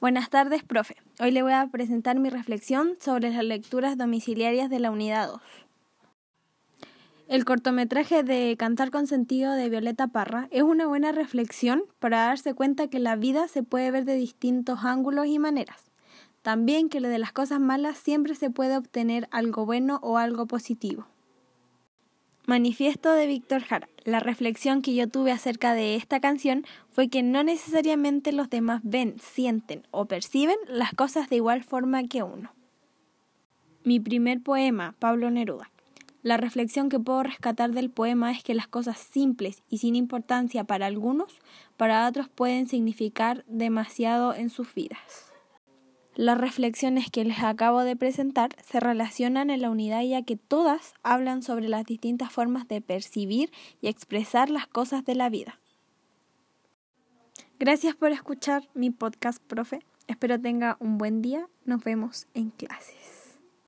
Buenas tardes, profe. Hoy le voy a presentar mi reflexión sobre las lecturas domiciliarias de la unidad 2. El cortometraje de Cantar con sentido de Violeta Parra es una buena reflexión para darse cuenta que la vida se puede ver de distintos ángulos y maneras. También que de las cosas malas siempre se puede obtener algo bueno o algo positivo. Manifiesto de Víctor Jara. La reflexión que yo tuve acerca de esta canción fue que no necesariamente los demás ven, sienten o perciben las cosas de igual forma que uno. Mi primer poema, Pablo Neruda. La reflexión que puedo rescatar del poema es que las cosas simples y sin importancia para algunos, para otros pueden significar demasiado en sus vidas. Las reflexiones que les acabo de presentar se relacionan en la unidad ya que todas hablan sobre las distintas formas de percibir y expresar las cosas de la vida. Gracias por escuchar mi podcast, profe. Espero tenga un buen día. Nos vemos en clases.